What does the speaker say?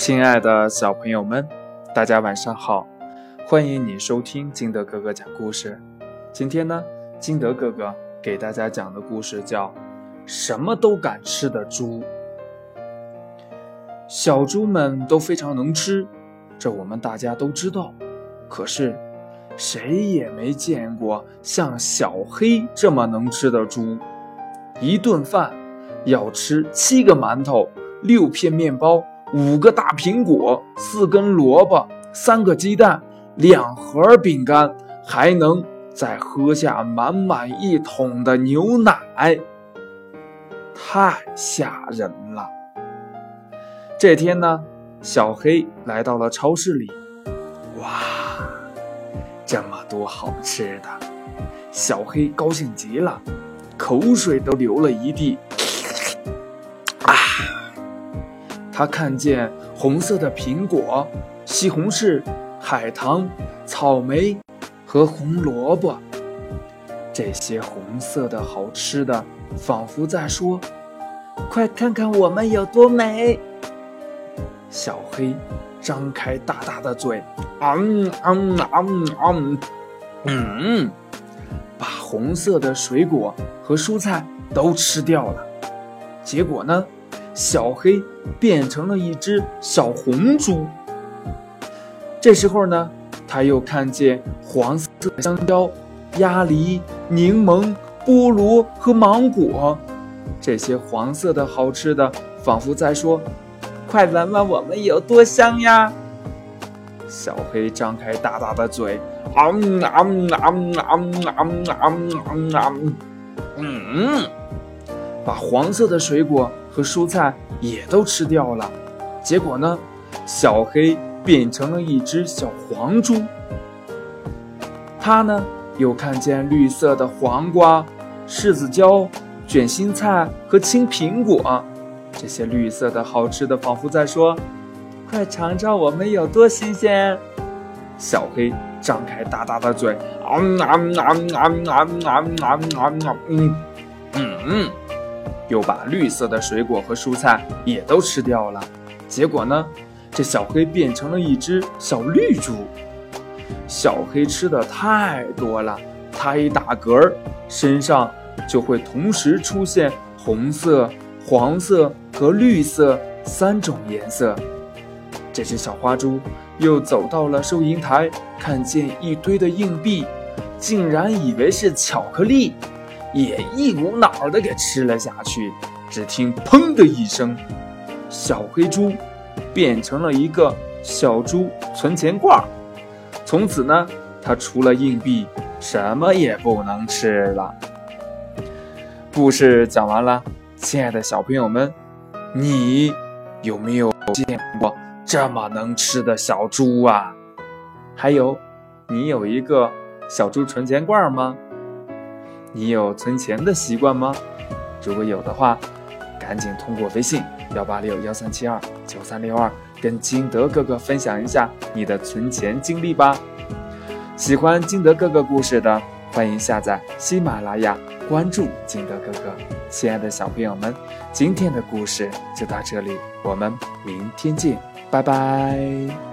亲爱的小朋友们，大家晚上好！欢迎你收听金德哥哥讲故事。今天呢，金德哥哥给大家讲的故事叫《什么都敢吃的猪》。小猪们都非常能吃，这我们大家都知道。可是，谁也没见过像小黑这么能吃的猪。一顿饭要吃七个馒头、六片面包、五个大苹果、四根萝卜、三个鸡蛋、两盒饼干，还能再喝下满满一桶的牛奶，太吓人了。这天呢，小黑来到了超市里，哇，这么多好吃的，小黑高兴极了，口水都流了一地。他看见红色的苹果、西红柿、海棠、草莓和红萝卜，这些红色的好吃的，仿佛在说：“快看看我们有多美。”小黑张开大大的嘴，嗯嗯嗯嗯嗯，把红色的水果和蔬菜都吃掉了。结果呢，小黑变成了一只小红猪。这时候呢，他又看见黄色香蕉、鸭梨、柠檬、菠萝和芒果，这些黄色的好吃的，仿佛在说。快闻闻我们有多香呀！小黑张开大大的嘴，啊嗯啊嗯啊嗯啊嗯啊嗯啊嗯，把黄色的水果和蔬菜也都吃掉了。结果呢，小黑变成了一只小黄猪。他呢，又看见绿色的黄瓜、柿子椒、卷心菜和青苹果。这些绿色的好吃的，仿佛在说：“快尝尝我们有多新鲜！”小黑张开大大的嘴，啊啊啊啊啊啊啊啊！嗯嗯，又把绿色的水果和蔬菜也都吃掉了。结果呢，这小黑变成了一只小绿猪。小黑吃的太多了，它一打嗝，身上就会同时出现红色、黄色。和绿色三种颜色，这只小花猪又走到了收银台，看见一堆的硬币，竟然以为是巧克力，也一股脑的给吃了下去。只听“砰”的一声，小黑猪变成了一个小猪存钱罐。从此呢，它除了硬币，什么也不能吃了。故事讲完了，亲爱的小朋友们。你有没有见过这么能吃的小猪啊？还有，你有一个小猪存钱罐吗？你有存钱的习惯吗？如果有的话，赶紧通过微信幺八六幺三七二九三六二跟金德哥哥分享一下你的存钱经历吧。喜欢金德哥哥故事的，欢迎下载喜马拉雅。关注金德哥哥，亲爱的小朋友们，今天的故事就到这里，我们明天见，拜拜。